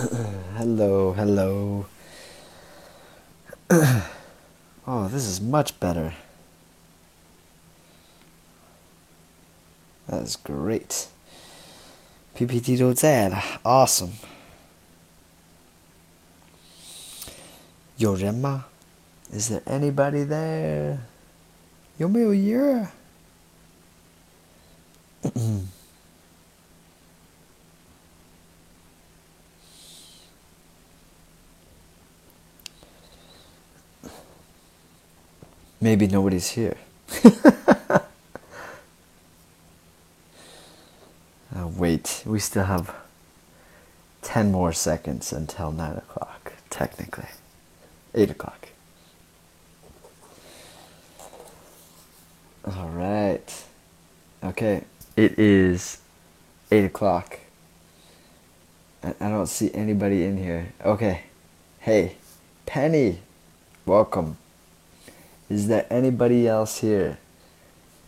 hello, hello. oh, this is much better. That is great. PPT notes ad. Awesome. Yorema, is there anybody there? Yomeo Yura. ？Maybe nobody's here. uh, wait, we still have 10 more seconds until 9 o'clock, technically. 8 o'clock. All right. Okay, it is 8 o'clock. I don't see anybody in here. Okay. Hey, Penny, welcome. Is there anybody else here?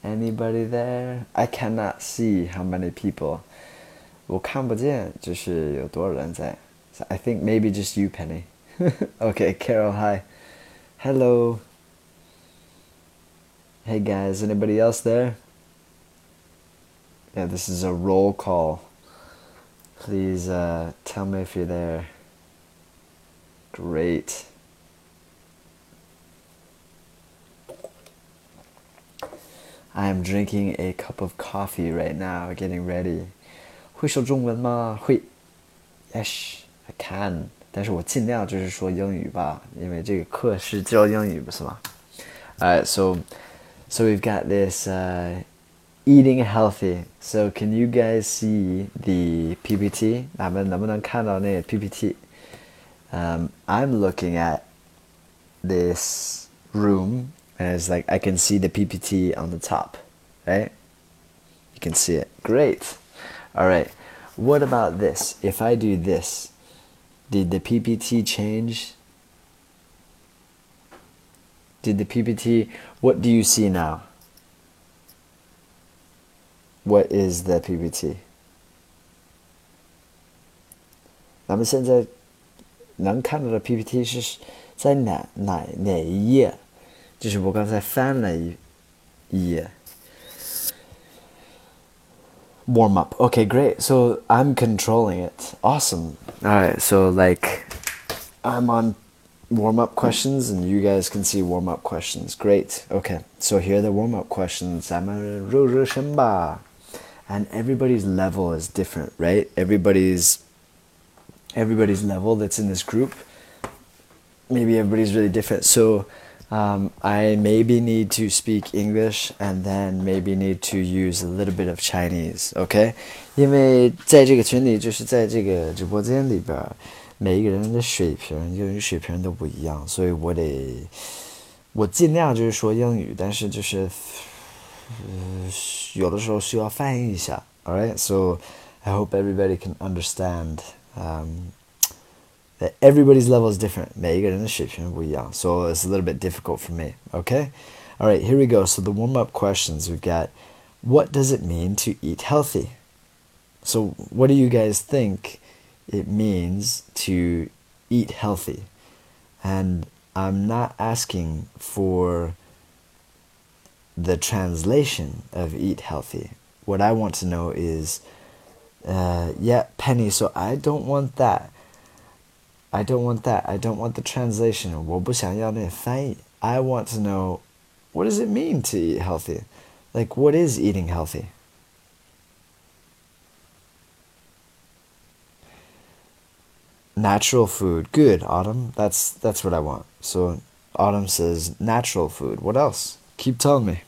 Anybody there? I cannot see how many people. 我看不见，就是有多少人在。So I think maybe just you, Penny. okay, Carol, hi. Hello. Hey guys, anybody else there? Yeah, this is a roll call. Please uh, tell me if you're there. Great. I am drinking a cup of coffee right now, getting ready. 会说中文吗？会。Yes, I can. 但是我尽量就是说英语吧，因为这个课是教英语，不是吗？Alright, so so we've got this uh, eating healthy. So can you guys see the PPT? 咱们能不能看到那个 PPT? Um, I'm looking at this room and it's like I can see the PPT on the top, right? You can see it. Great. All right. What about this? If I do this, did the PPT change? Did the PPT, what do you see now? What is the PPT? 咱们现在能看到的 PPT 是在哪哪哪一页？ 就是我刚才翻了一一页。Warm up. Okay, great. So I'm controlling it. Awesome. All right. So like, I'm on warm up questions, and you guys can see warm up questions. Great. Okay. So here are the warm up questions. And everybody's level is different, right? Everybody's everybody's level that's in this group. Maybe everybody's really different. So um, I maybe need to speak English and then maybe need to use a little bit of Chinese, OK？因为在这个群里，就是在这个直播间里边，每一个人的水平、英语水平都不一样，所以我得我尽量就是说英语，但是就是呃有的时候需要翻译一下。All right, so I hope everybody can understand. Um, that everybody's level is different. So it's a little bit difficult for me. Okay? All right, here we go. So the warm up questions we've got what does it mean to eat healthy? So, what do you guys think it means to eat healthy? And I'm not asking for the translation of eat healthy. What I want to know is, uh, yeah, Penny, so I don't want that. I don't want that. I don't want the translation. 我不想要那翻译. I want to know what does it mean to eat healthy? Like what is eating healthy? Natural food. Good, Autumn. That's that's what I want. So Autumn says natural food. What else? Keep telling me.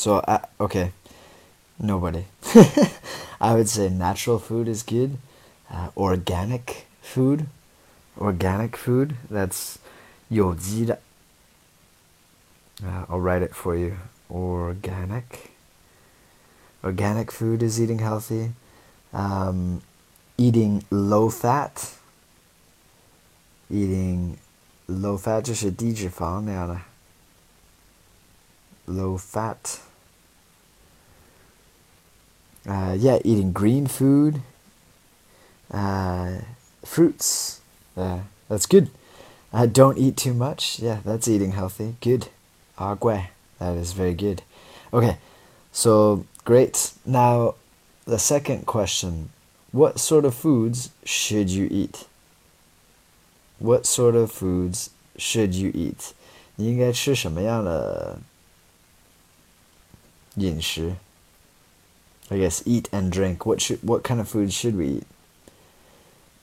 So, uh, okay, nobody. I would say natural food is good. Uh, organic food, organic food. That's 有机的. Uh, I'll write it for you. Organic. Organic food is eating healthy. Um, eating low fat. Eating low fat 就是低脂肪那样的。 low fat. Uh, yeah, eating green food, uh, fruits. Yeah, that's good. Uh, don't eat too much. Yeah, that's eating healthy. Good. Agua. That is very good. Okay, so great. Now, the second question What sort of foods should you eat? What sort of foods should you eat? 你应该吃什么样的饮食? I guess eat and drink. What should what kind of food should we eat?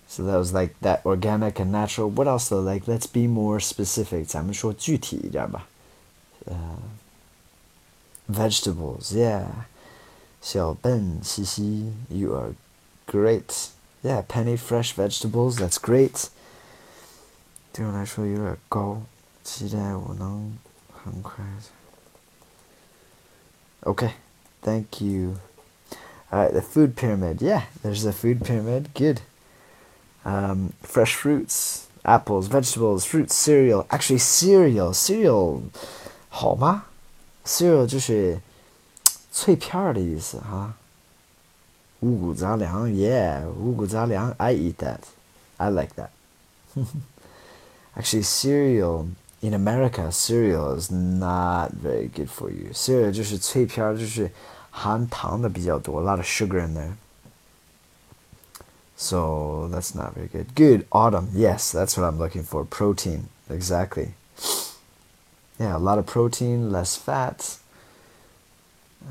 So that was like that organic and natural. What else though? Like let's be more specific. 咱们说具体一点吧。呃、uh,，vegetables, yeah. 小笨西西, you are great. Yeah, penny fresh vegetables. That's great. 对我来说有点高，期待我能很快。Okay, thank you. All right, the food pyramid. Yeah, there's the food pyramid. Good. Um, fresh fruits, apples, vegetables, fruits, cereal. Actually, cereal, cereal, 好吗？cereal 就是脆片儿的意思哈。五谷杂粮，yeah，五谷杂粮。I eat that. I like that. Actually, cereal in America, cereal is not very good for you. Cereal 就是脆片儿，就是 含糖的比较多，a lot of sugar in there. So that's not very good. Good, autumn. Yes, that's what I'm looking for. Protein, exactly. Yeah, a lot of protein, less fat.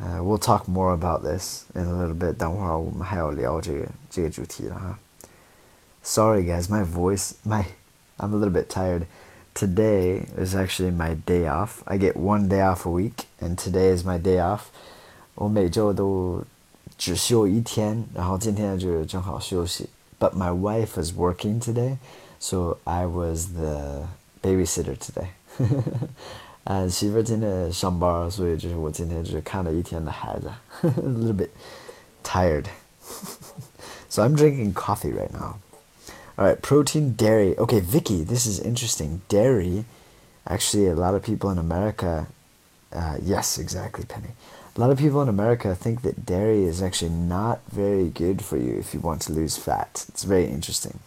Uh, we'll talk more about this in a little bit. 等会儿我们还要聊这个这个主题了哈。Sorry guys, my voice, my I'm a little bit tired. Today is actually my day off. I get one day off a week, and today is my day off. 我每周都只休一天，然后今天就正好休息。But my wife is working today, so I was the babysitter today. 啊，媳妇今天上班，所以就是我今天只看了一天的孩子，a little bit tired. so I'm drinking coffee right now. All right, protein, dairy. Okay, Vicky, this is interesting. Dairy, actually, a lot of people in America, uh, yes, exactly, Penny. A lot of people in America think that dairy is actually not very good for you if you want to lose fat. It's very interesting.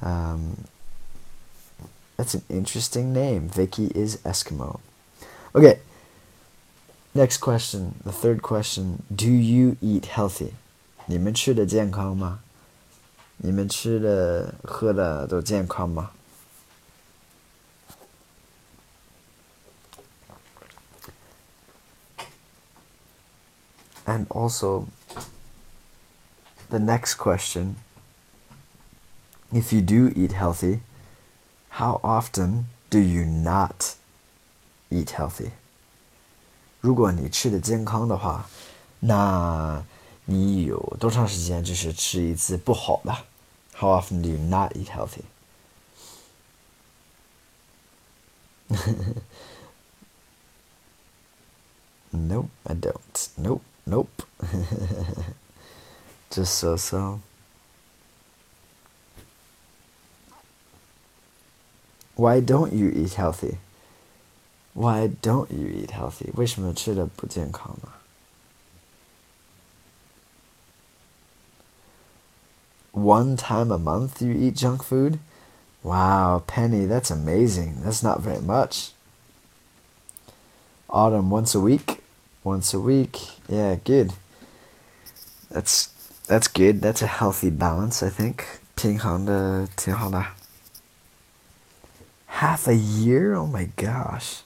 Um, that's an interesting name. Vicky is Eskimo. Okay. Next question. The third question. Do you eat healthy? 你们吃的健康吗？你们吃的喝的都健康吗 ？And also, the next question if you do eat healthy, how often do you not eat healthy? 如果你吃的健康的话，那你有多长时间就是吃一次不好的？How often do you not eat healthy? nope, I don't. Nope. Nope. Just so so. Why don't you eat healthy? Why don't you eat healthy? 为什么吃的不健康呢？One time a month you eat junk food? Wow, Penny, that's amazing. That's not very much. Autumn, once a week? once a week. Yeah, good. That's that's good. That's a healthy balance, I think. 挺好的，挺好的。Half a year? Oh my gosh.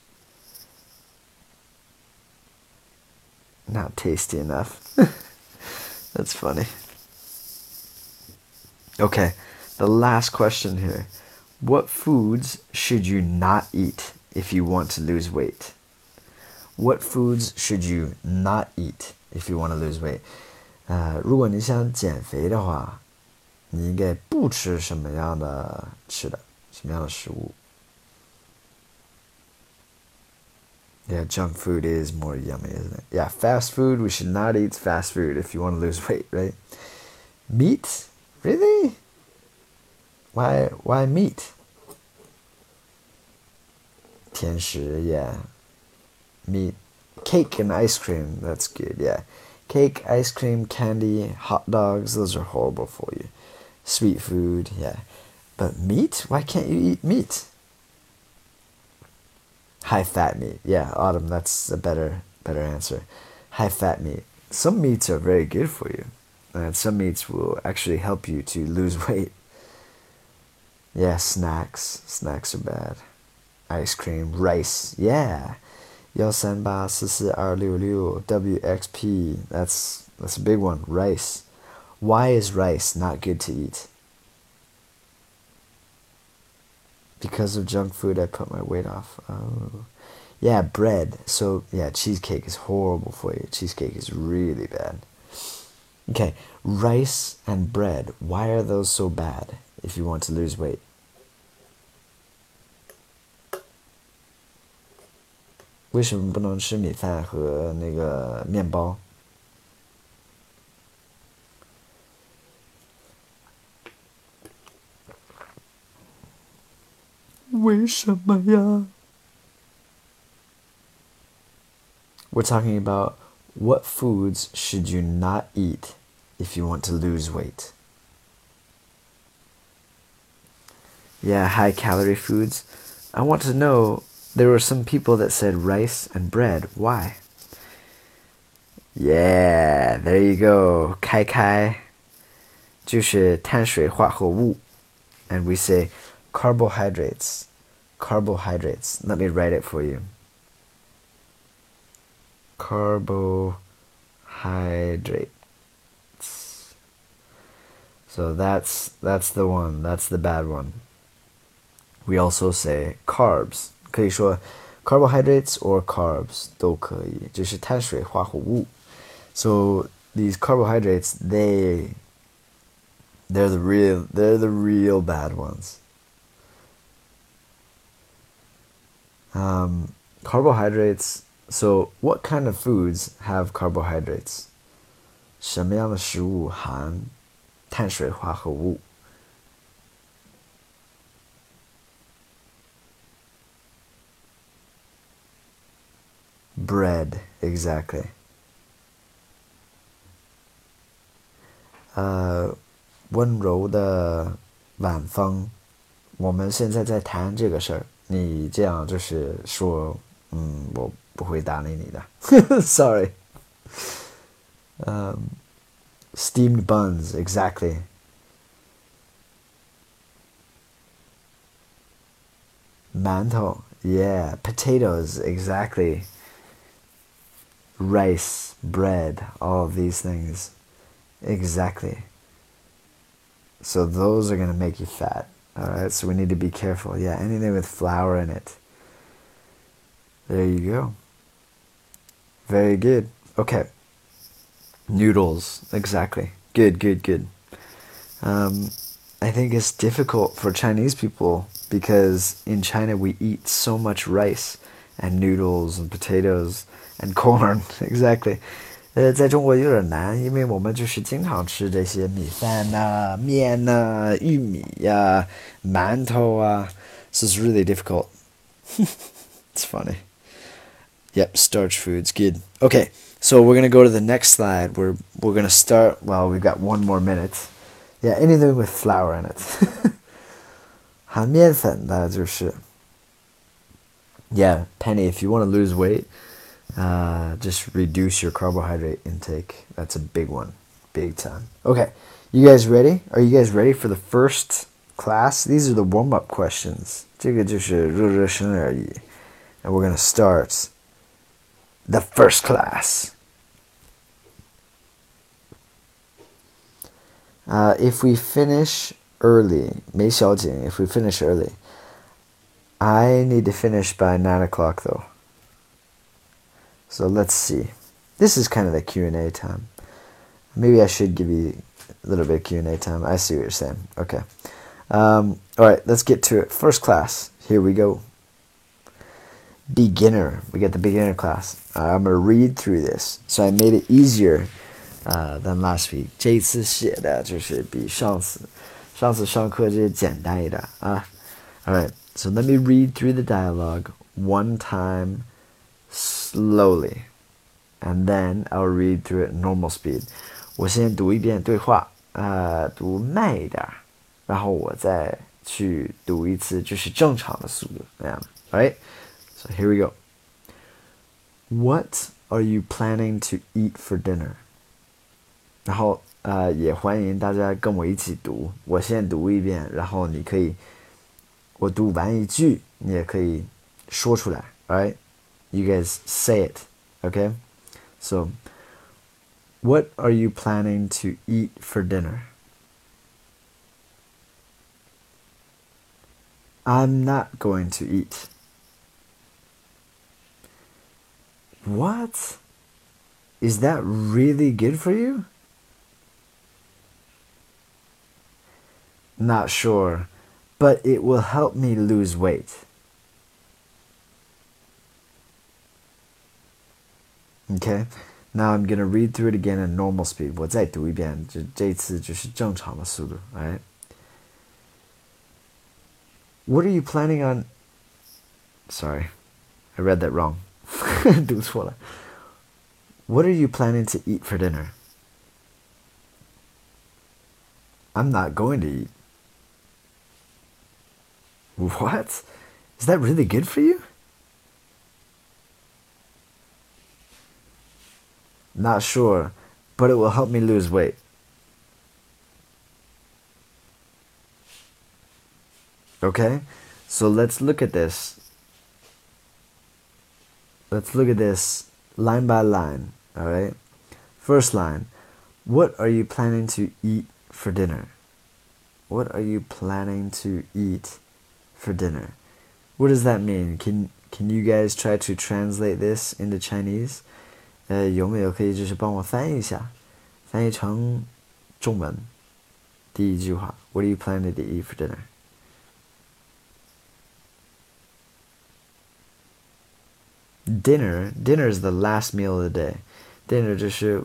Not tasty enough. That's funny. Okay, the last question here. What foods should you not eat if you want to lose weight? What foods should you not eat if you want to lose weight？呃，如果你想减肥的话，你应该不吃什么样的吃的，什么样的食物？Yeah, junk food is more yummy, isn't it? Yeah, fast food. We should not eat fast food if you want to lose weight, right? Meat? Really? Why? Why meat? 甜食, yeah. meat. Cake and ice cream, that's good, yeah. Cake, ice cream, candy, hot dogs, those are horrible for you. Sweet food, yeah. But meat? Why can't you eat meat? High fat meat. Yeah, Autumn, that's a better better answer. High fat meat. Some meats are very good for you. And some meats will actually help you to lose weight. Yeah, snacks. Snacks are bad. Ice cream, rice. Yeah. 幺三八四四二六六 WXP. That's that's a big one. Rice. Why is rice not good to eat? Because of junk food, I put my weight off. Oh. Yeah, bread. So, yeah, cheesecake is horrible for you. Cheesecake is really bad. Okay, rice and bread. Why are those so bad if you want to lose weight? 为什么不能吃米饭和那个面包？为什么呀？We're talking about what foods should you not eat if you want to lose weight. Yeah, high calorie foods. I want to know there were some people that said rice and bread. Why? Yeah, there you go. Kai kai 就是碳水化合物 and we say carbohydrates. Carbohydrates. Let me write it for you. Carbohydrates. So that's that's the one. That's the bad one. We also say carbs. 可以说 carbohydrates or carbs 都可以，就是碳水化合物。So these carbohydrates, they they're the real they're the real bad ones. Um, carbohydrates. So what kind of foods have carbohydrates? 什么样的食物含碳水化合物 bread, exactly uh, exactly. 呃，温柔的晚风，我们现在在谈这个事儿。你这样就是说，嗯，我不会搭理你的，sorry。Um, steamed buns, exactly. Mantou, yeah, potatoes, exactly rice, bread, all of these things. Exactly. So those are going to make you fat. All right, so we need to be careful. Yeah, anything with flour in it. There you go. Very good. Okay. Noodles, exactly. Good, good, good. Um, I think it's difficult for Chinese people because in China we eat so much rice and noodles and potatoes and corn exactly。呃，在中国有点难，因为我们就是经常吃这些米饭呐、面呐、玉米呀、馒头啊，so it's really difficult. it's funny. Yep, starch foods, good. Okay, so we're gonna go to the next slide. We're we're gonna start. Well, we've got one more minute. Yeah, anything with flour in it. 含面粉的就是。 Yeah, Penny, if you want to lose weight, uh, just reduce your carbohydrate intake. That's a big one, big time. Okay, you guys ready? Are you guys ready for the first class? These are the warm up questions. And we're gonna start the first class. Uh, if we finish early, 梅小姐, if we finish early, I need to finish by 9 o'clock though. So let's see. This is kind of the Q&A time. Maybe I should give you a little bit of Q&A time. I see what you're saying. Okay. Um, all right, let's get to it. First class. Here we go. Beginner. We get the beginner class. Uh, I'm going to read through this. So I made it easier uh, than last week. 这一次写的就是比上次上次上课就是简单一点啊。All right. So let me read through the dialogue one time slowly, and then I'll read through it normal speed. 我先读一遍对话，呃，读慢一点，然后我再去读一次，就是正常的速度那样。Alright, so here we go. What are you planning to eat for dinner? 然后呃，也欢迎大家跟我一起读。我先读一遍，然后你可以， 我读完一句，你也可以说出来。Alright, you guys say it, okay? So, what are you planning to eat for dinner? I'm not going to eat. What? Is that really good for you? Not sure, but it will help me lose weight. Okay, now I'm gonna read through it again in normal speed. 我再读一遍，这这次就是正常的速度。Alright. What are you planning on? Sorry, I read that wrong. 读错了。What are you planning to eat for dinner? I'm not going to eat. What? Is that really good for you? Not sure, but it will help me lose weight. Okay? So let's look at this. Let's look at this line by line. All right? First line What are you planning to eat for dinner? What are you planning to eat for dinner? What does that mean? Can can you guys try to translate this into Chinese? 呃，有没有可以就是帮我翻译一下，翻译成中文？第一句话，What are you planning to eat for dinner? Dinner, dinner is the last meal of the day. Dinner 就是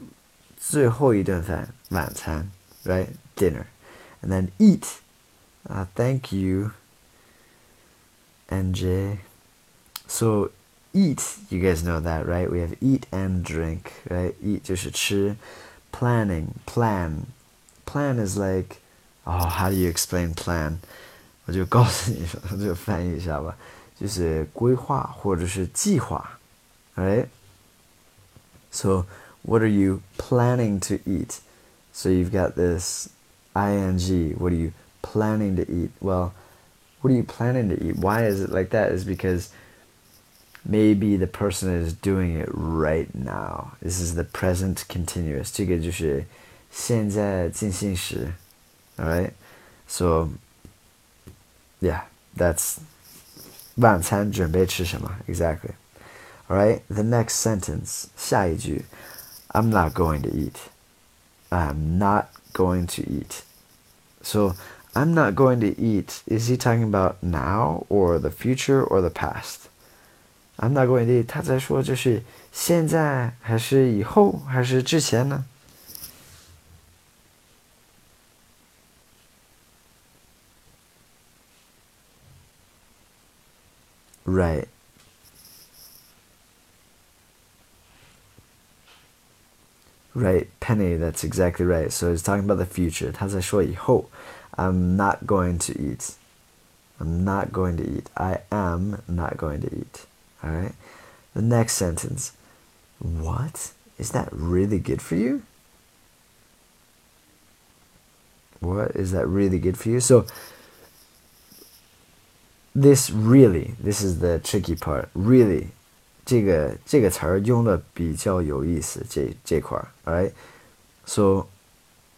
最后一顿饭，晚餐，right? Dinner, and then eat. Uh, thank you, NJ. So eat, you guys know that, right? We have eat and drink, right? Eat 就是吃，planning, plan. Plan is like, oh, how do you explain plan? 我就告诉你，我就翻译一下吧。就是规划或者是计划，right? So, what are you planning to eat? So you've got this ing. What are you planning to eat? Well, what are you planning to eat? Why is it like that? Is because maybe the person is doing it right now. This is the present continuous. 这个就是现在进行时. All right? So, yeah, that's 晚餐准备吃什么？Exactly. All right. The next sentence. 下一句. I'm not going to eat. I'm not going to eat. So, I'm not going to eat. Is he talking about now or the future or the past? I'm not going to eat. 他在说就是现在还是以后还是之前呢？Right. Right, Penny, that's exactly right. So he's talking about the future. 他在说以后. I'm not going to eat. I'm not going to eat. I am not going to eat. Alright? The next sentence. What? Is that really good for you? What? Is that really good for you? So, this really, this is the tricky part. Really, 这个这个词儿用的比较有意思，这这块儿，alright. So,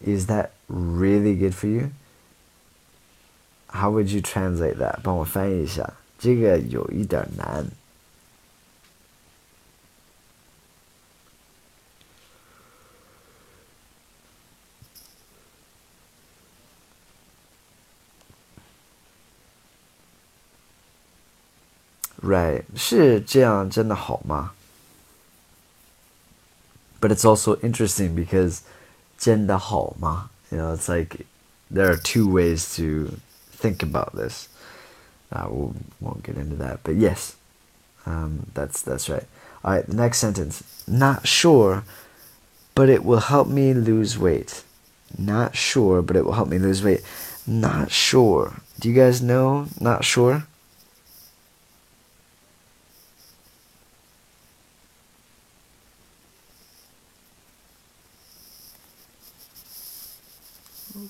is that really good for you? How would you translate that? 帮我翻译一下，这个有一点难。Right，是这样真的好吗？But it's also interesting because 真的好吗? You know, it's like there are two ways to think about this. Uh, we won't get into that, but yes, um, that's that's right. All right, the next sentence. Not sure, but it will help me lose weight. Not sure, but it will help me lose weight. Not sure. Do you guys know not sure?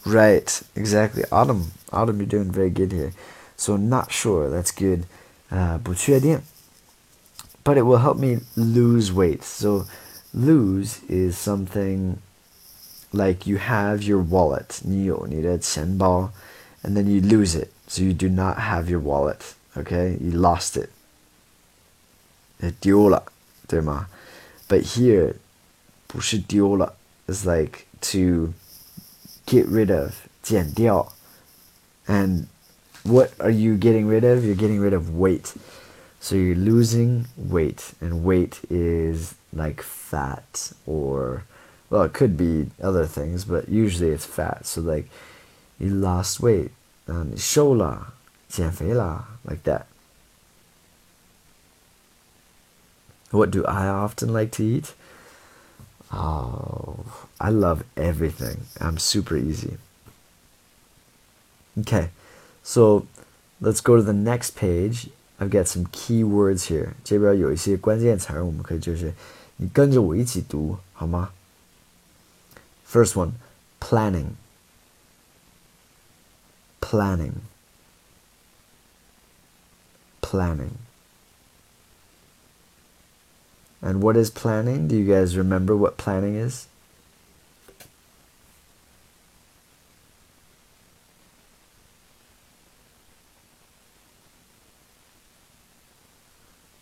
Right, exactly. Autumn, autumn, you're doing very good here. So not sure, that's good. Uh, 不确定. But it will help me lose weight. So lose is something like you have your wallet, 你有你的钱包, and then you lose it. So you do not have your wallet. Okay, you lost it. 丢了，对吗? But here, 不是丢了. It's like to get rid of, 减掉. And what are you getting rid of? You're getting rid of weight. So you're losing weight, and weight is like fat or well, it could be other things, but usually it's fat. So like you lost weight, um, 瘦了,减肥了, like that. What do I often like to eat? Oh, I love everything. I'm super easy. Okay, so let's go to the next page. I've got some key words here. 这边有一些关键词儿，我们可以就是你跟着我一起读，好吗？First one, planning. Planning. Planning. And what is planning? Do you guys remember what planning is?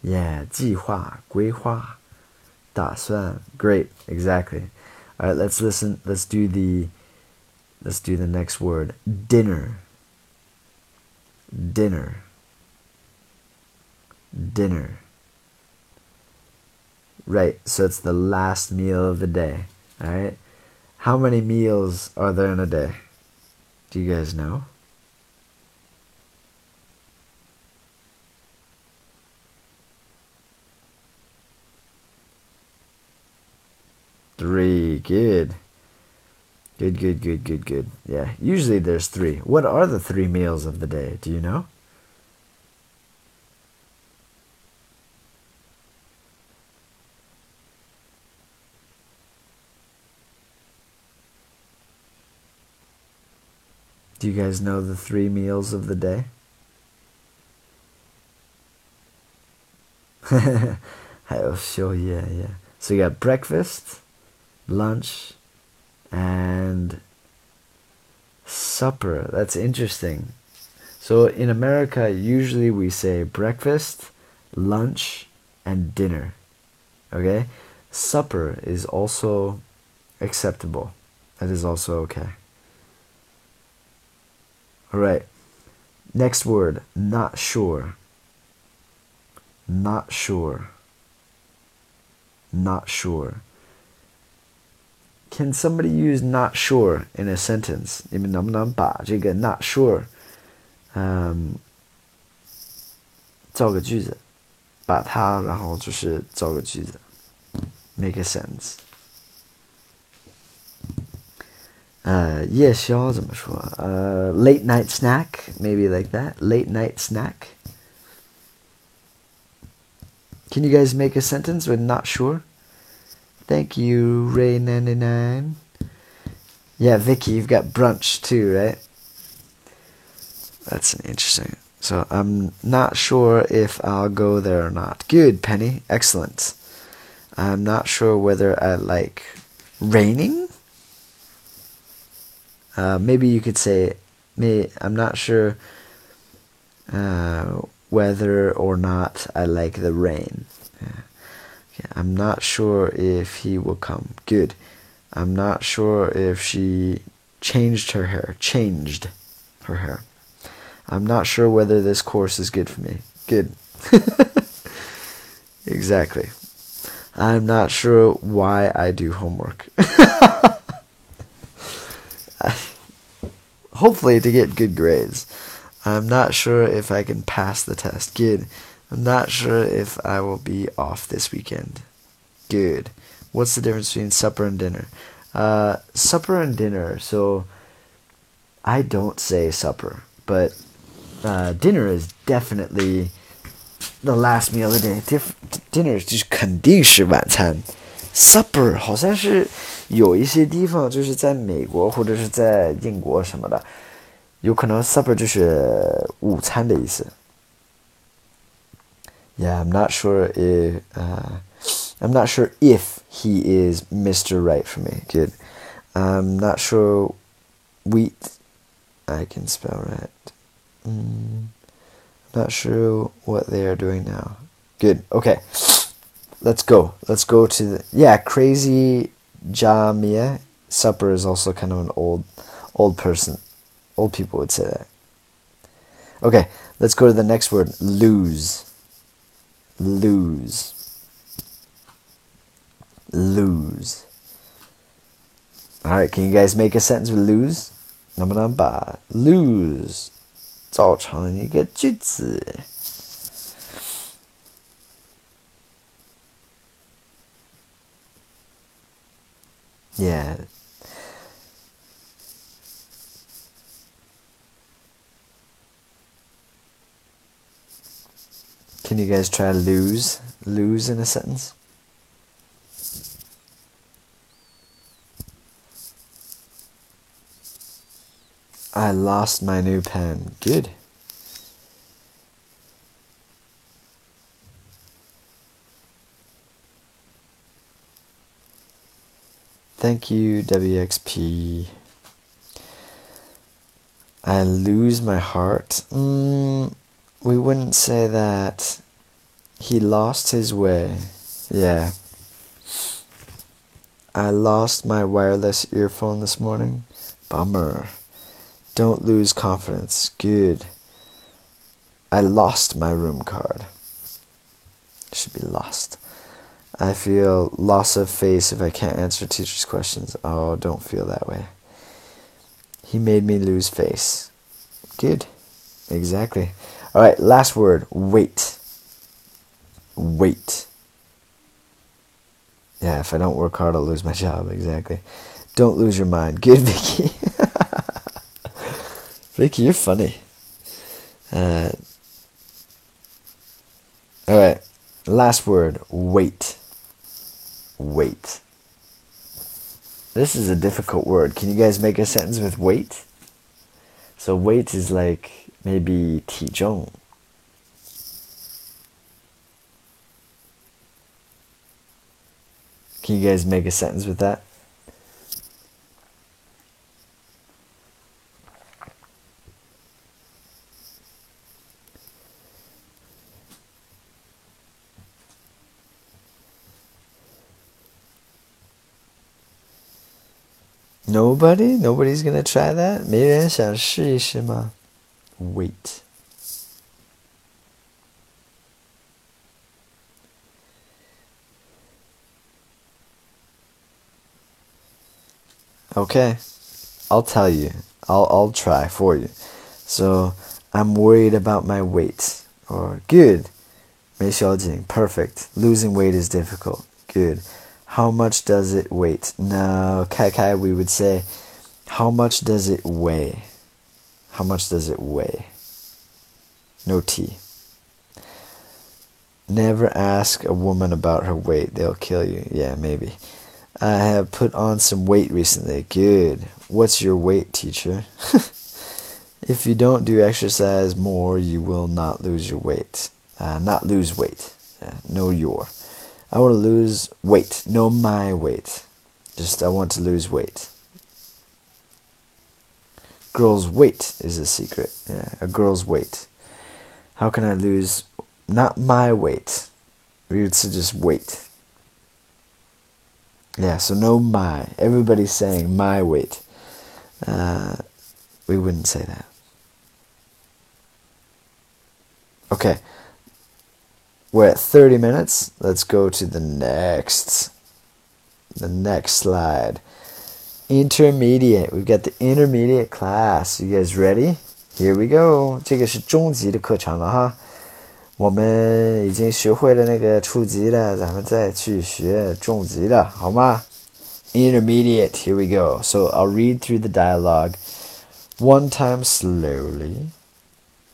Yeah, 计划,规划,打算. Great, exactly. All right, let's listen. Let's do the let's do the next word. Dinner. Dinner. Dinner. Right, so it's the last meal of the day. All right. How many meals are there in a day? Do you guys know? Three. Good. Good, good, good, good, good. Yeah, usually there's three. What are the three meals of the day? Do you know? Do you guys know the three meals of the day? I'll show you, yeah, yeah. So you got breakfast, lunch, and supper. That's interesting. So in America, usually we say breakfast, lunch, and dinner. Okay? Supper is also acceptable. That is also okay. All right. Next word, not sure. Not sure. Not sure. Can somebody use not sure in a sentence? 你们能不能把这个 not sure，嗯，造个句子，把它然后就是造个句子，make a sentence。 uh, 夜宵怎么说？呃、uh,，late night snack, maybe like that. Late night snack. Can you guys make a sentence with not sure? Thank you, Ray99. Yeah, Vicky, you've got brunch too, right? That's interesting. So I'm not sure if I'll go there or not. Good, Penny. Excellent. I'm not sure whether I like raining uh, maybe you could say, me. I'm not sure uh, whether or not I like the rain. Yeah. Okay. I'm not sure if he will come. Good. I'm not sure if she changed her hair. Changed her hair. I'm not sure whether this course is good for me. Good. exactly. I'm not sure why I do homework. hopefully to get good grades. I'm not sure if I can pass the test. Good. I'm not sure if I will be off this weekend. Good. What's the difference between supper and dinner? Uh, supper and dinner. So I don't say supper, but uh, dinner is definitely the last meal of the day. Dif- dinner 就是肯定是晚餐。 Supper 好像是有一些地方，就是在美国或者是在英国什么的，有可能 supper 就是午餐的意思。Yeah, I'm not sure if uh, I'm not sure if he is Mr. Right for me. Good. I'm not sure wheat I can spell right. Mm, not sure what they are doing now. Good. Okay. Let's go. Let's go to the yeah, crazy Jamia. Supper is also kind of an old old person. Old people would say that. Okay, let's go to the next word. Lose lose lose all right can you guys make a sentence with lose 能不能把 lose 造成一个句子 Yeah Can you guys try lose? Lose in a sentence? I lost my new pen. Good. Thank you, WXP. I lose my heart. Mm, we wouldn't say that he lost his way. Yeah. I lost my wireless earphone this morning. Bummer. Don't lose confidence. Good. I lost my room card. Should be lost. I feel loss of face if I can't answer teacher's questions. Oh, don't feel that way. He made me lose face. Good. Exactly. All right, last word wait. Wait. Yeah, if I don't work hard, I'll lose my job. Exactly. Don't lose your mind. Good, Vicky. Vicky, you're funny. Uh, all right, last word wait. Wait. This is a difficult word. Can you guys make a sentence with wait? So, weight is like maybe 体重. Can you guys make a sentence with that? Nobody? Nobody's gonna try that? 没人想试一试吗? Wait. Okay, I'll tell you. I'll I'll try for you. So I'm worried about my weight. Or good. 没消紧. Perfect. Losing weight is difficult. Good. How much does it weight? No, Kai Kai, we would say, how much does it weigh? How much does it weigh? No T. Never ask a woman about her weight. They'll kill you. Yeah, maybe. I have put on some weight recently. Good. What's your weight, teacher? if you don't do exercise more, you will not lose your weight. Uh, not lose weight. Uh, know your. I want to lose weight. no my weight. Just, I want to lose weight girl's weight is a secret. Yeah, a girl's weight. How can I lose not my weight? We would just weight. Yeah, so no my. Everybody's saying my weight. Uh, we wouldn't say that. Okay. We're at 30 minutes. Let's go to the next the next slide intermediate. We've got the intermediate class. You guys ready? Here we go. 这个是中级的课程了哈。 我们已经学会了那个初级了，咱们再去学中级的，好吗？Intermediate, here we go. So I'll read through the dialogue one time slowly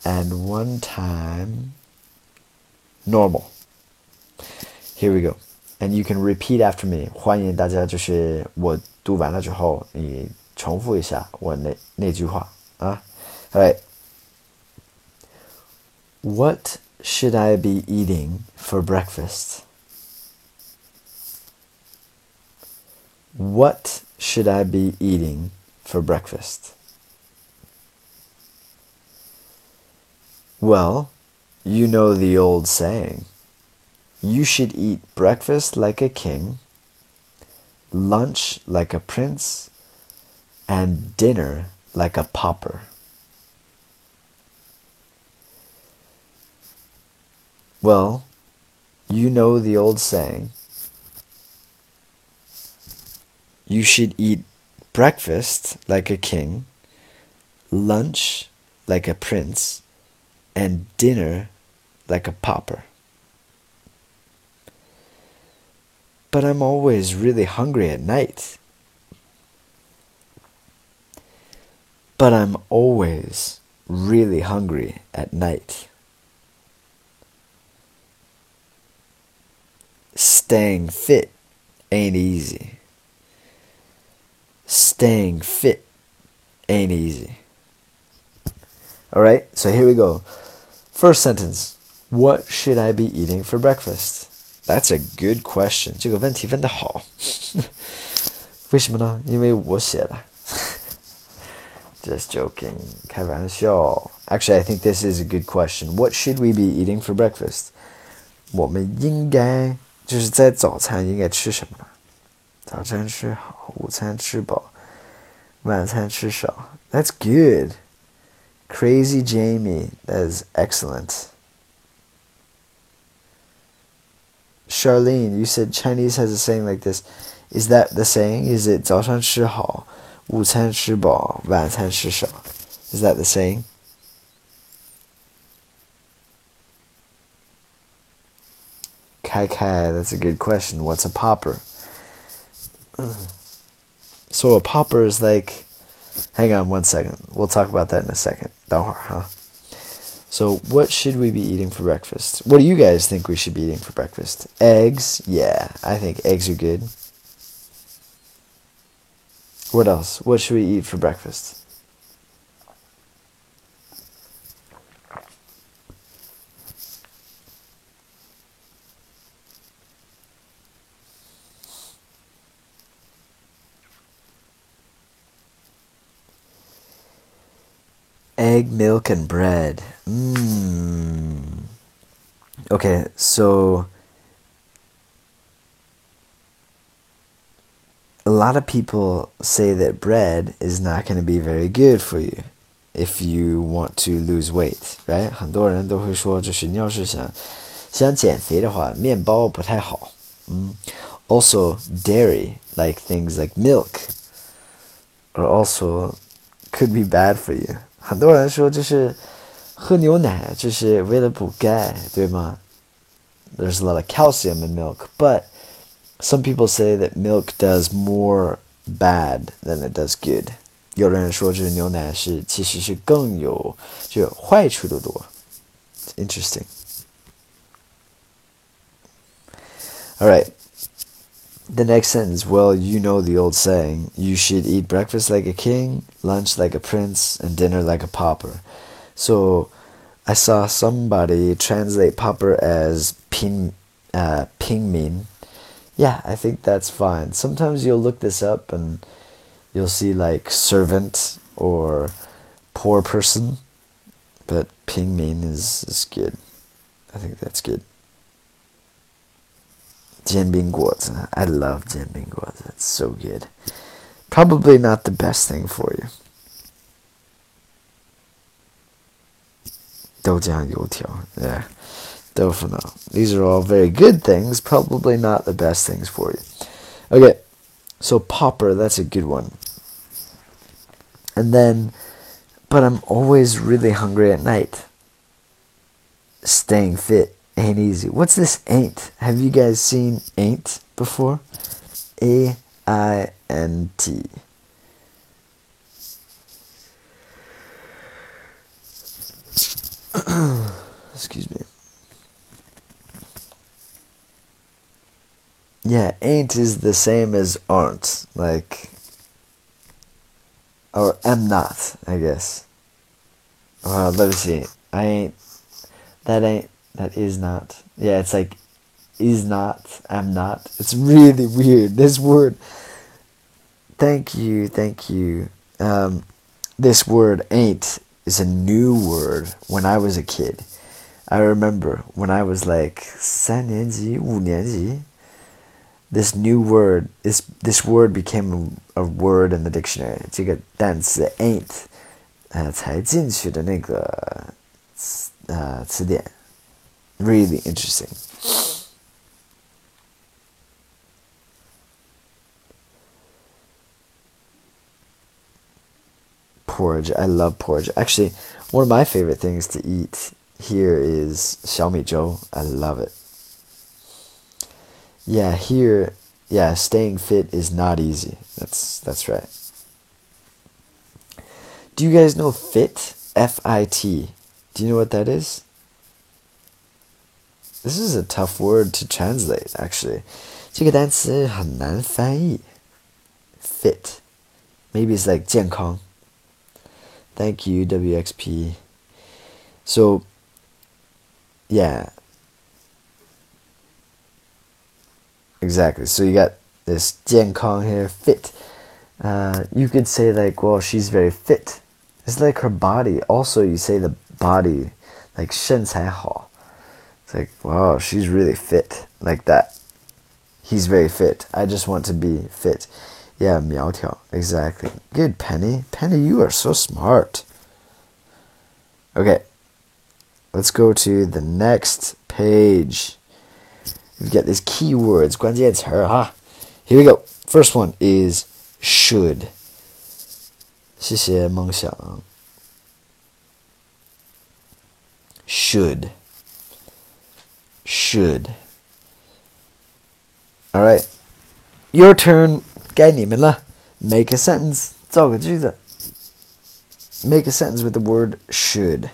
and one time normal. Here we go. And you can repeat after me. 欢迎大家就是我读完了之后，你重复一下我那那句话啊。All right. What should I be eating for breakfast? What should I be eating for breakfast? Well, you know the old saying. You should eat breakfast like a king, lunch like a prince, and dinner like a pauper. Well, you know the old saying. You should eat breakfast like a king, lunch like a prince, and dinner like a pauper. But I'm always really hungry at night. But I'm always really hungry at night. staying fit ain't easy. Staying fit ain't easy. All right, so here we go. First sentence What should I be eating for breakfast? That's a good question. 这个问题问得好。为什么呢？因为我写的。Just joking. 开玩笑。Actually, I think this is a good question. What should we be eating for breakfast? 我们应该就是在早餐应该吃什么？早餐吃好，午餐吃饱，晚餐吃少。That's good. Crazy Jamie, that is excellent. Charlene, you said Chinese has a saying like this. Is that the saying? Is it 早上吃好，午餐吃饱，晚餐吃少? Is that the saying? Kai Kai, that's a good question. What's a pauper? So a pauper is like. Hang on one second. We'll talk about that in a second. Don't worry, huh? So what should we be eating for breakfast? What do you guys think we should be eating for breakfast? Eggs? Yeah, I think eggs are good. What else? What should we eat for breakfast? egg, milk, and bread. Mmm. Okay, so a lot of people say that bread is not going to be very good for you if you want to lose weight, right? 很多人都会说，就是你要是想想减肥的话，面包不太好。嗯，also dairy, like things like milk, are also could be bad for you. 很多人说就是喝牛奶就是为了补钙，对吗？There's a lot of calcium in milk, but some people say that milk does more bad than it does good. 有的人说这牛奶是其实是更有就坏处的多。Interesting. All right. The next sentence, well, you know the old saying, you should eat breakfast like a king, lunch like a prince, and dinner like a pauper. So I saw somebody translate pauper as ping, uh, pingmin. Yeah, I think that's fine. Sometimes you'll look this up and you'll see like servant or poor person, but pingmin is, is good. I think that's good. Jim Guozi. I love Jim Guozi. It's so good. Probably not the best thing for you. 豆浆油条. Yeah. Dofano. These are all very good things, probably not the best things for you. Okay. So pauper, that's a good one. And then but I'm always really hungry at night. Staying fit ain't easy. What's this ain't? Have you guys seen ain't before? A I N T. Excuse me. Yeah, ain't is the same as aren't. Like, or am not, I guess. Well, let me see. I ain't. That ain't That is not. Yeah, it's like is not, am not. It's really weird. This word. Thank you, thank you. Um, this word ain't is a new word when I was a kid. I remember when I was like 三年级,五年级, this new word, this, this word became a, a word in the dictionary. 这个单词 ain't 呃才进去的那个呃词典 really interesting porridge I love porridge actually one of my favorite things to eat here is xiaomi zhou I love it yeah here yeah staying fit is not easy that's that's right do you guys know fit? F I T. Do you know what that is? This is a tough word to translate, actually. 这个单词很难翻译. Fit. Maybe it's like 健康. Thank you, WXP. So, yeah. Exactly. So you got this 健康 here, fit. Uh, you could say like, well, she's very fit. It's like her body. Also, you say the body, like 身材好. It's like, wow, she's really fit. Like that. He's very fit. I just want to be fit. Yeah, 苗条. Exactly. Good, Penny. Penny, you are so smart. Okay. Let's go to the next page. We've got these keywords. 关键词哈. Here we go. First one is should. 谢谢梦想。Should. Should. All right. Your turn. 该你们了. Make a sentence. 造个句子. Make a sentence with the word should.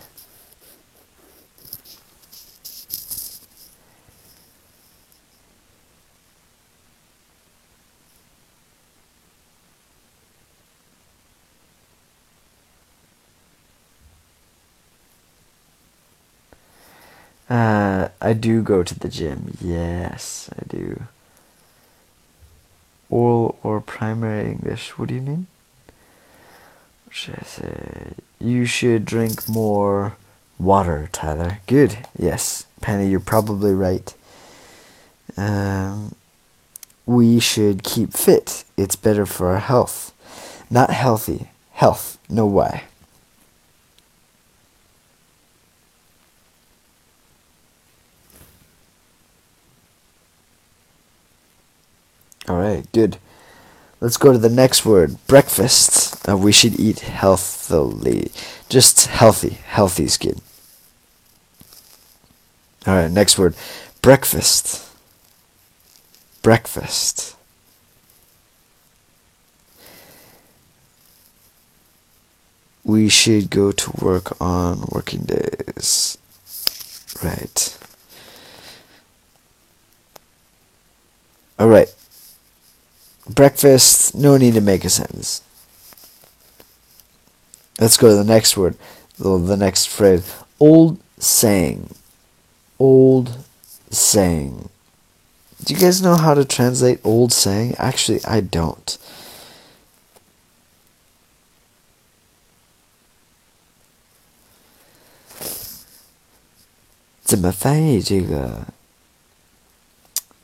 Uh, I do go to the gym. Yes, I do. Oral or primary English. What do you mean? Should I say? You should drink more water, Tyler. Good. Yes, Penny, you're probably right. Um, we should keep fit. It's better for our health. Not healthy. Health. No why. All right, good. Let's go to the next word breakfast. We should eat healthily. Just healthy. Healthy skin. All right, next word breakfast. Breakfast. We should go to work on working days. Right. All right. Breakfast, no need to make a sentence. Let's go to the next word, the, the next phrase. Old saying. Old saying. Do you guys know how to translate old saying? Actually, I don't.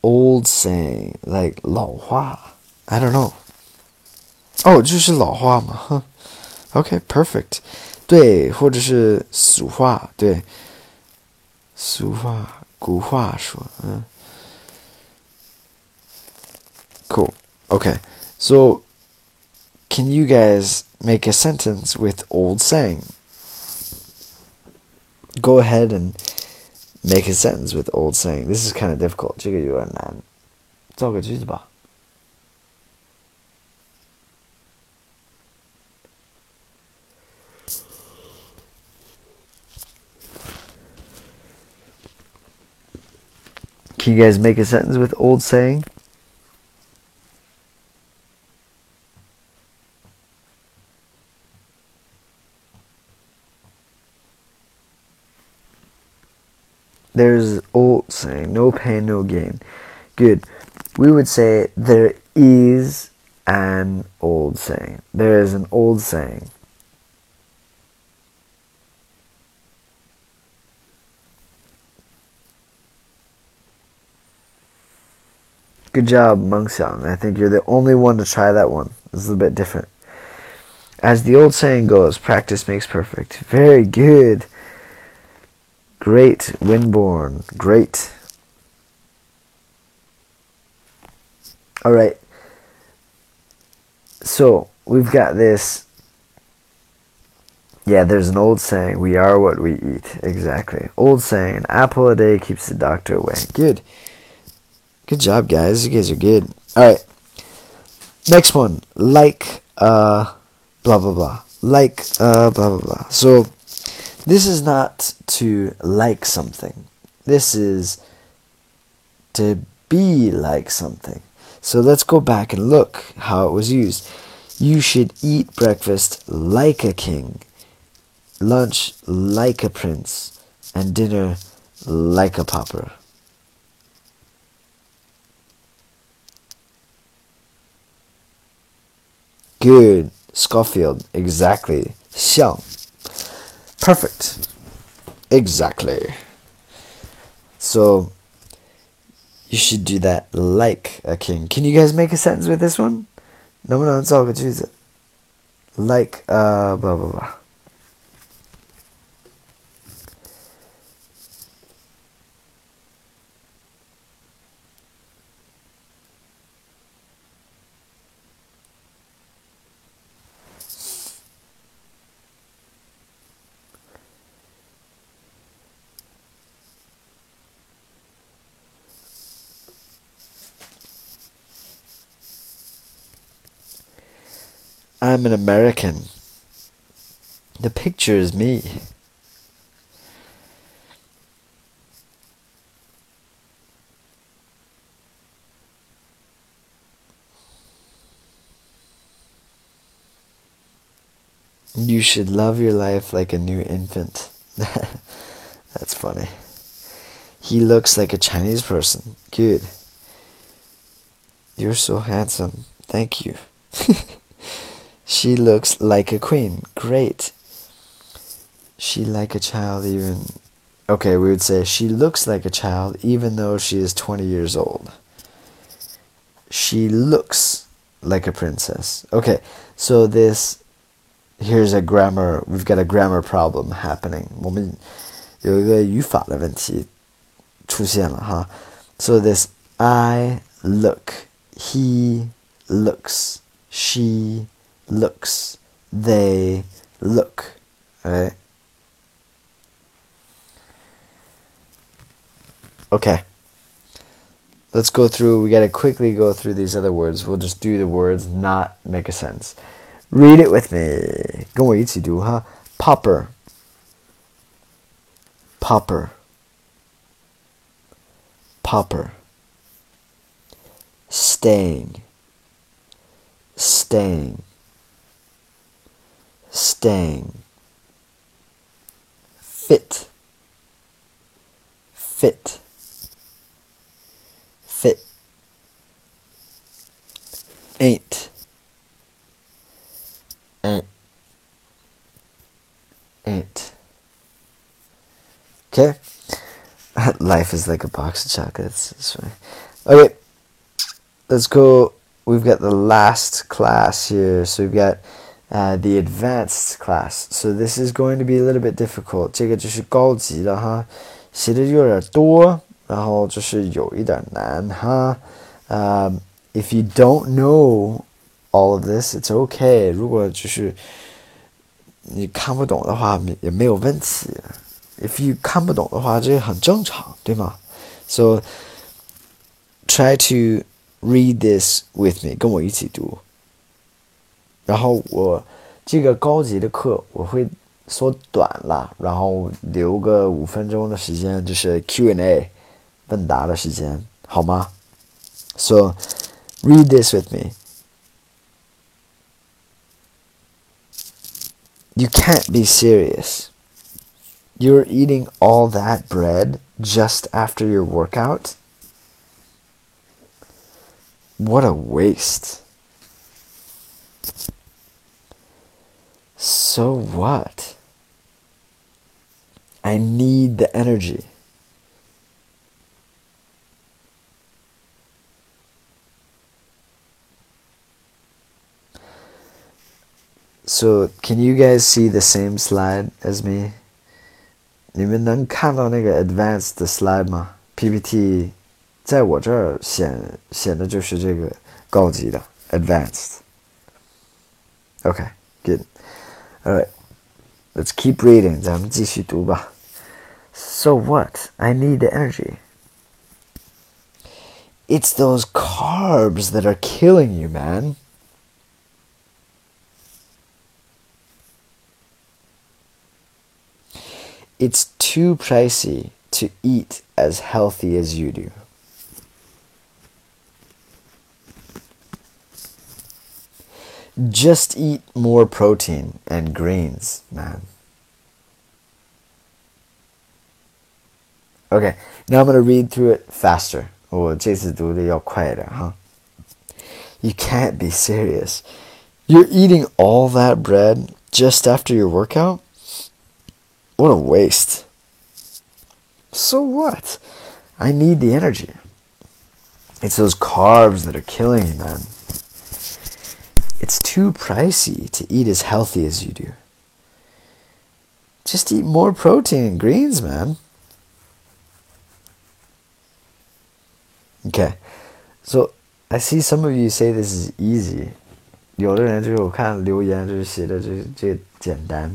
old saying like 老话 I don't know. Oh, 就是老话嘛，哼。OK, perfect. 对，或者是俗话，对。俗话、古话说，嗯。Cool. Okay. So, can you guys make a sentence with old saying? Go ahead and make a sentence with old saying. This is kind of difficult. 这个有点难。造个句子吧。 Can you guys make a sentence with old saying? There's old saying, no pain, no gain. Good. We would say there is an old saying. There is an old saying. Good job, Mengxiang. I think you're the only one to try that one. This is a bit different. As the old saying goes, practice makes perfect. Very good. Great, Winborn. Great. All right. So we've got this. Yeah, there's an old saying, we are what we eat. Exactly. Old saying, an apple a day keeps the doctor away. Good. Good job, guys. You guys are good. All right. Next one. Like, uh, blah, blah, blah. Like, uh, blah, blah, blah. So this is not to like something. This is to be like something. So let's go back and look how it was used. You should eat breakfast like a king, lunch like a prince, and dinner like a pauper. Good. Schofield. Exactly. 像 Perfect. Exactly. So you should do that like a king. Can you guys make a sentence with this one? No, no, it's all good. Like uh blah blah blah. I'm an American. The picture is me. You should love your life like a new infant. That's funny. He looks like a Chinese person. Good. You're so handsome. Thank you. She looks like a queen. Great. She like a child even Okay, we would say she looks like a child even though she is 20 years old. She looks like a princess. Okay, so this here's a grammar we've got a grammar problem happening. 我们有一个语法的问题出现了哈。So this I look, he looks, she looks they look, right? Okay. Let's go through, we gotta quickly go through these other words. We'll just do the words, not make a sense. Read it with me. 跟我一起读哈。Pauper. Pauper. Pauper. Staying. Staying staying. Fit. Fit. Fit. Ain't ain't ain't okay. Life is like a box of chocolates. That's right okay. Let's go. We've got the last class here. So we've got uh, the advanced class. So this is going to be a little bit difficult. 这个就是高级的哈，写的有点多，然后就是有一点难哈。Um, if you don't know all of this, it's okay. 如果就是你看不懂的话，也没有问题。 If you 看不懂的话，这很正常，对吗？So try to read this with me，跟我一起读。 然后我这个高级的课我会缩短了，然后留个五分钟的时间，就是 Q&A 问答的时间，好吗？So read this with me. You can't be serious. You're eating all that bread just after your workout? What a waste. So what? I need the energy. So, can you guys see the same slide as me? 你们能看到那个 advanced 的 slide 吗？PPT 在我这儿显显的就是这个高级的 advanced。Okay, good. All right, let's keep reading. 咱们继续读吧。So what? I need the energy. It's those carbs that are killing you, man. It's too pricey to eat as healthy as you do. Just eat more protein and greens, man. Okay, now I'm going to read through it faster. Oh, you can't be serious. You're eating all that bread just after your workout? What a waste. So what? I need the energy. It's those carbs that are killing me, man. It's too pricey to eat as healthy as you do. Just eat more protein and greens, man. Okay, so I see some of you say this is easy. 有的人就是我看留言就是写的这这简单。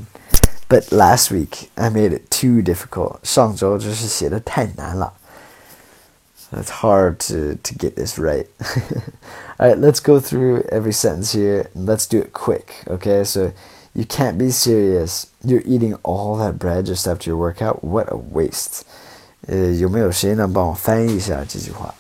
but last week I made it too difficult. 上周就是写的太难了。 It's hard to, to get this right. All right, let's go through every sentence here. And let's do it quick. Okay, so you can't be serious. You're eating all that bread just after your workout. What a waste. 呃，有没有谁能帮我翻译一下这句话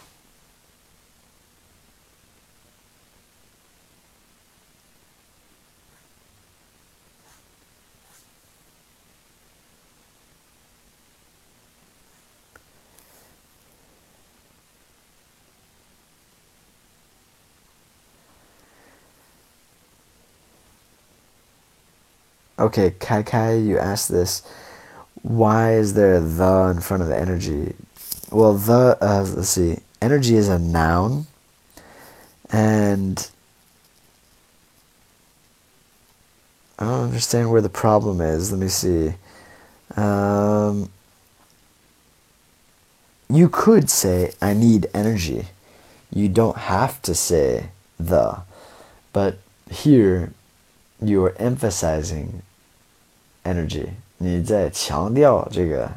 ？Okay, Kai Kai, you asked this. Why is there the in front of the energy? Well, the, uh, let's see, energy is a noun. And I don't understand where the problem is. Let me see. Um, you could say, I need energy. You don't have to say the. But here, you are emphasizing energy. 你在强调这个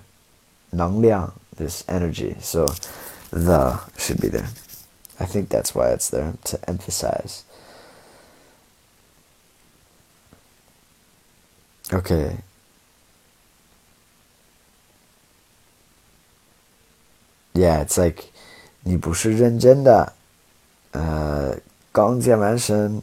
能量 this energy. So the should be there. I think that's why it's there to emphasize. Okay. Yeah, it's like 你不是认真的，呃，刚健完身。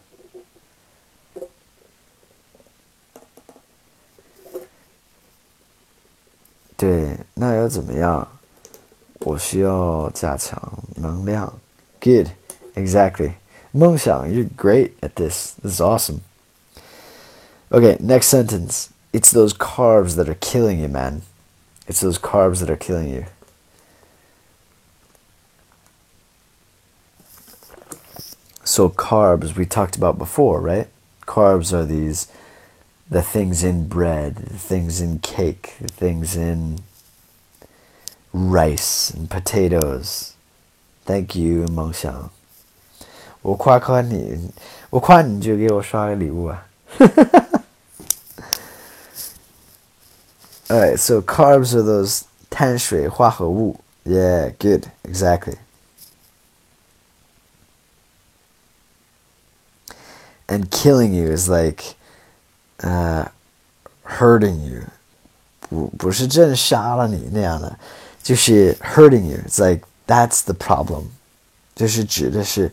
对，那又怎么样？我需要加强能量。Good, exactly. you're great at this. This is awesome. Okay, next sentence. It's those carbs that are killing you, man. It's those carbs that are killing you. So carbs we talked about before, right? Carbs are these the things in bread, the things in cake, the things in rice and potatoes. Thank you, 梦想。我夸夸你，我夸你就给我刷个礼物啊。Alright, so carbs are those 碳水化合物. Yeah, good, exactly. And killing you is like uh, hurting you. 不不是真杀了你那样的，就是 hurting you. It's like that's the problem. 就是指的是，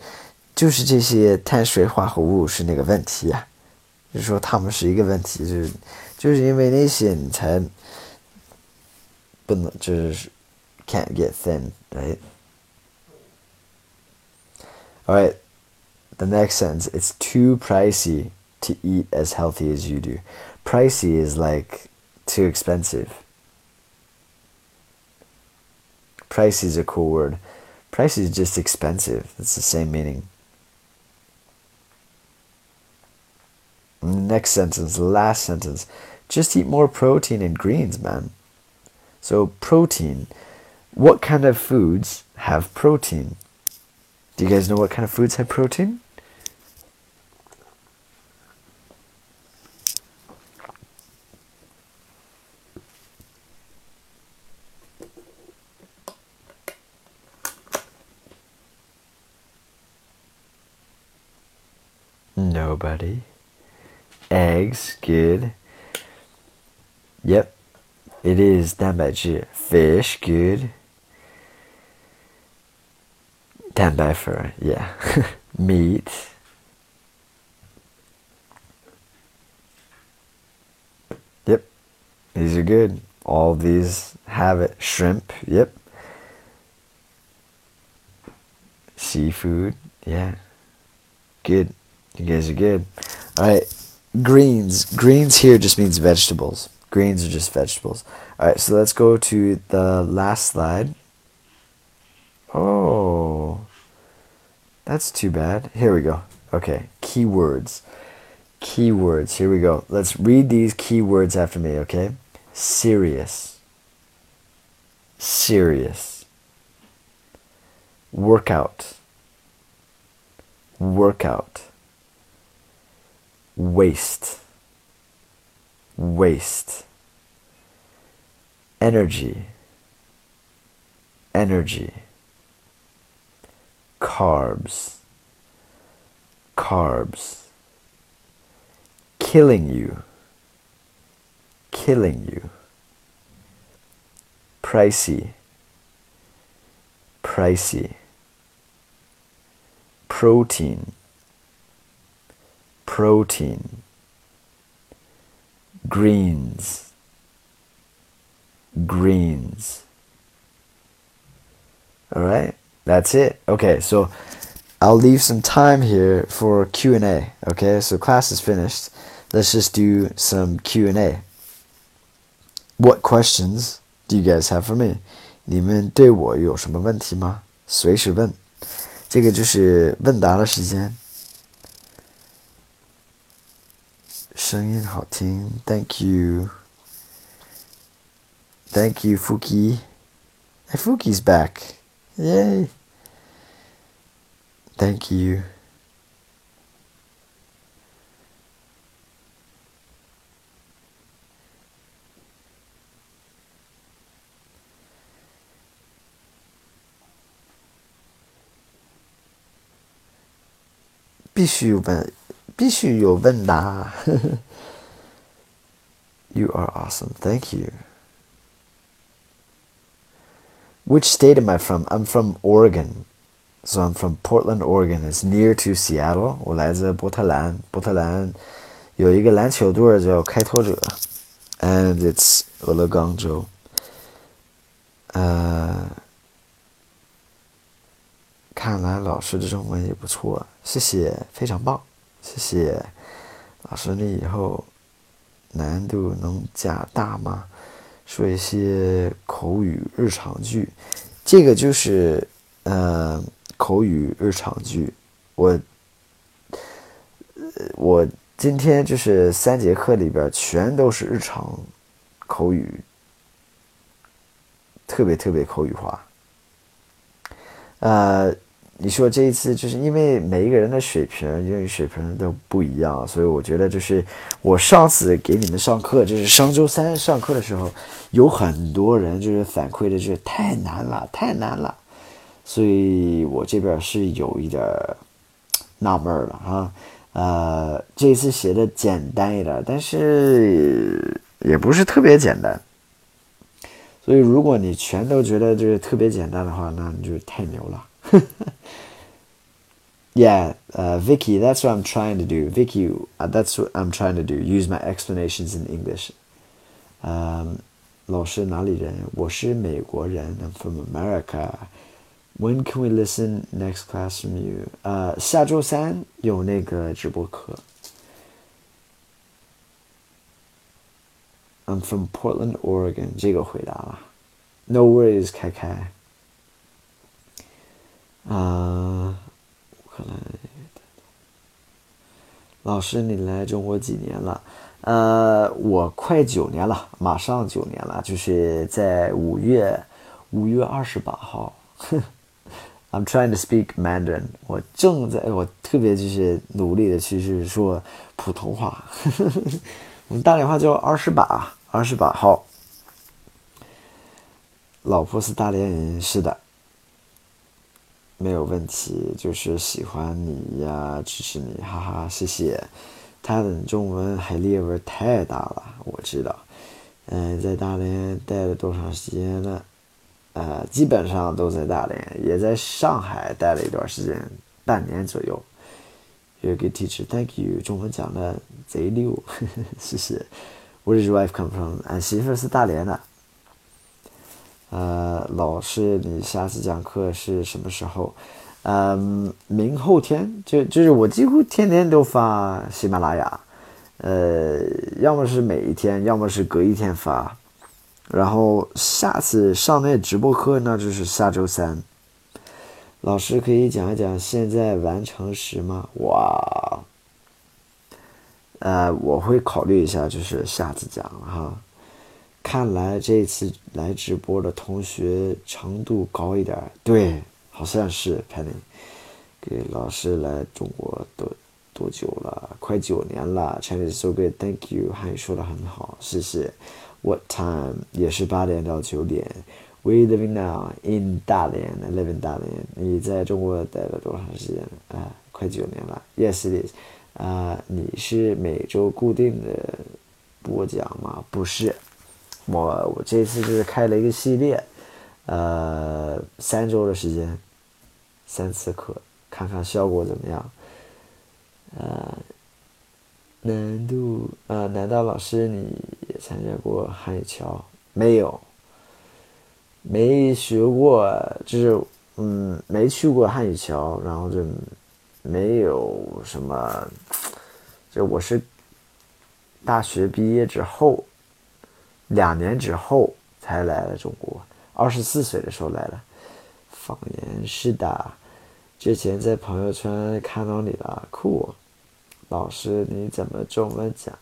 就是这些碳水化合物是那个问题啊。就是说他们是一个问题，就是就是因为那些你才不能就是 can't get thin, right? All right. The next sentence, it's too pricey to eat as healthy as you do. Pricey is like too expensive. Pricey is a cool word. Pricey is just expensive. It's the same meaning. Next sentence, last sentence, just eat more protein and greens, man. So, protein. What kind of foods have protein? Do you guys know what kind of foods have protein? Nobody. Eggs, good. Yep, it is damage. Fish, good. Dambafer, yeah. Meat. Yep, these are good. All these have it. Shrimp, yep. Seafood, yeah. Good. You guys are good. All right. Greens. Greens here just means vegetables. Greens are just vegetables. All right. So let's go to the last slide. Oh, that's too bad. Here we go. Okay. Keywords. Keywords. Here we go. Let's read these keywords after me, okay? Serious. Serious. Workout. Workout waste, waste, energy, energy, carbs, carbs, killing you, killing you, pricey, pricey, protein, protein, greens, greens. All right, that's it. Okay, so I'll leave some time here for Q&A. Okay, so class is finished. Let's just do some Q&A. What questions do you guys have for me? 你们对我有什么问题吗？随时问，这个就是问答的时间。 声音好听，Thank you. Thank you, Fuki. Hey, Fuki's back. Yay. Thank you. Bishu 必须有问答。you are awesome. Thank you. Which state am I from? I'm from Oregon. So I'm from Portland, Oregon. It's near to Seattle. 我来自波特兰。波特兰有一个篮球队叫开拓者，and it's 俄勒冈州。呃，看来老师的中文也不错，谢谢，非常棒。 谢谢老师，你以后难度能加大吗？说一些口语日常句，这个就是呃口语日常句。我我今天就是三节课里边全都是日常口语，特别特别口语化。呃，你说这一次就是因为每一个人的水平英语水平都不一样，所以我觉得就是我上次给你们上课，就是上周三上课的时候，有很多人就是反馈的就是太难了，太难了。所以我这边是有一点纳闷了哈，呃，这次写的简单一点，但是也不是特别简单。所以如果你全都觉得就是特别简单的话，那你就太牛了。yeah, uh, Vicky, that's what I'm trying to do. Vicky, uh, that's what I'm trying to do. Use my explanations in English. Um, 老师哪里人？我是美国人。I'm from America. When can we listen next class from you？呃，下周三有那个直播课。I'm from Portland, Oregon。这个回答了。No worries，开开。 啊，可能老师，你来中国几年了？呃，我快九年了，马上九年了，就是在五月五月二十八号。I'm trying to speak Mandarin。我正在，我特别就是努力的去是说普通话。我们大连话叫二十八，二十八号。老婆是大连人，是的，没有问题。就是喜欢你呀，支持你，哈哈，谢谢。他的中文还裂纹太大了，我知道。嗯，在大连待了多长时间了？呃，基本上都在大连，也在上海待了一段时间，半年左右。You're a good teacher, thank you。中文讲的贼溜，谢谢。Where does your wife come from？俺媳妇是大连的。呃，老师，你下次讲课是什么时候？嗯，明后天，就就是我几乎天天都发喜马拉雅，呃，要么是每一天，要么是隔一天发。然后下次上那直播课，那就是下周三。老师可以讲一讲现在完成时吗？哇，呃，我会考虑一下，就是下次讲哈。看来这次来直播的同学程度高一点，对，好像是 Penny。给老师来中国多多久了？快九年了。Chinese so good，Thank you，汉语说的很好，谢谢。What time 也是八点到九点。We living now in 大连，live in 大连。你在中国待了多长时间？啊，快九年了。Yes it is。啊，你是每周固定的播讲吗？不是，我我这次就是开了一个系列，呃，三周的时间，三次课，看看效果怎么样。呃。难度呃？难道老师你也参加过汉语桥？没有，没学过，就是嗯，没去过汉语桥，然后就没有什么。就我是大学毕业之后，两年之后才来了中国，二十四岁的时候来了。方言是的，之前在朋友圈看到你了，酷。老师，你怎么中文讲？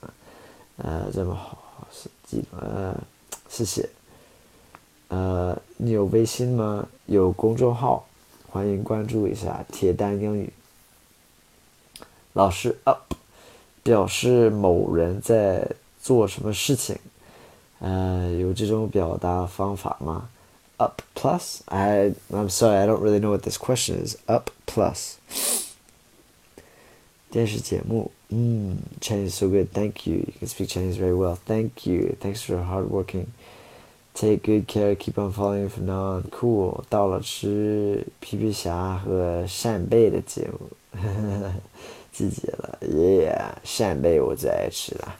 呃，这么好，是记得，谢谢。呃，你有微信吗？有公众号，欢迎关注一下“铁蛋英语”。老师 up 表示某人在做什么事情，呃，有这种表达方法吗？Up plus I I'm sorry I don't really know what this question is. Up plus. 电视节目，嗯，Chinese so good. Thank you. You can speak Chinese very well. Thank you. Thanks for hard working. Take good care. Keep on following from now on. Cool. 到了吃皮皮虾和扇贝的节目，季节了，Yeah，扇贝我最爱吃了。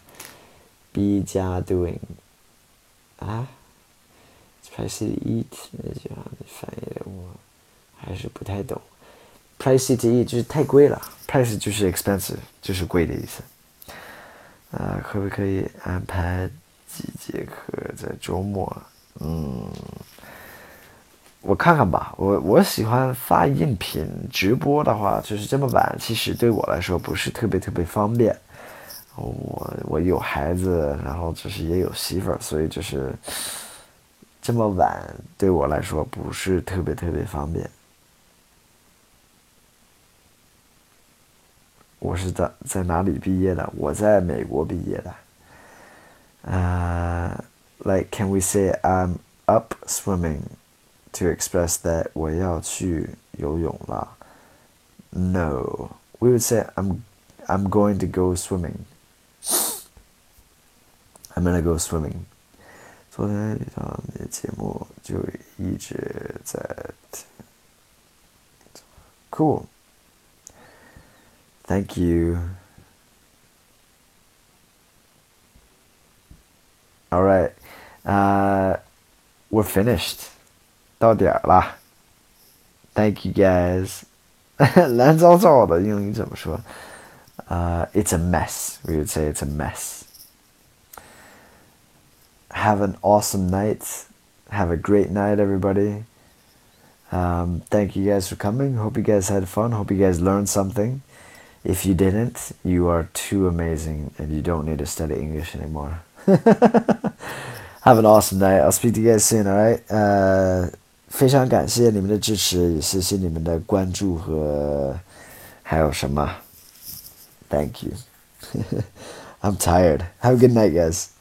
B 加 doing 啊，price it，eat 那句话你翻译的我还是不太懂。Pricey to eat 就是太贵了，price 就是 expensive，就是贵的意思。啊，可不可以安排几节课在周末？嗯，我看看吧，我我喜欢发音频直播的话，就是这么晚，其实对我来说不是特别特别方便。我我有孩子，然后就是也有媳妇儿，所以就是这么晚对我来说不是特别特别方便。我是在在哪里毕业的？我在美国毕业的。呃，like can we say I'm up swimming to express that 我要去游泳了？No, we would say I'm I'm going to go swimming. I'm gonna go swimming. 昨天一场节目就一直在听。Cool. Thank you. All right. Uh, we're finished. 到点儿了。Thank you guys. 蓝糟糟的英语怎么说 ？uh, it's a mess. We would say it's a mess. Have an awesome night. Have a great night, everybody. Um, thank you guys for coming. Hope you guys had fun. Hope you guys learned something. If you didn't, you are too amazing and you don't need to study English anymore. Have an awesome night. I'll speak to you guys soon, alright? 呃，非常感谢你们的支持，也谢谢你们的关注和还有什么。 Thank you. I'm tired. Have a good night, guys.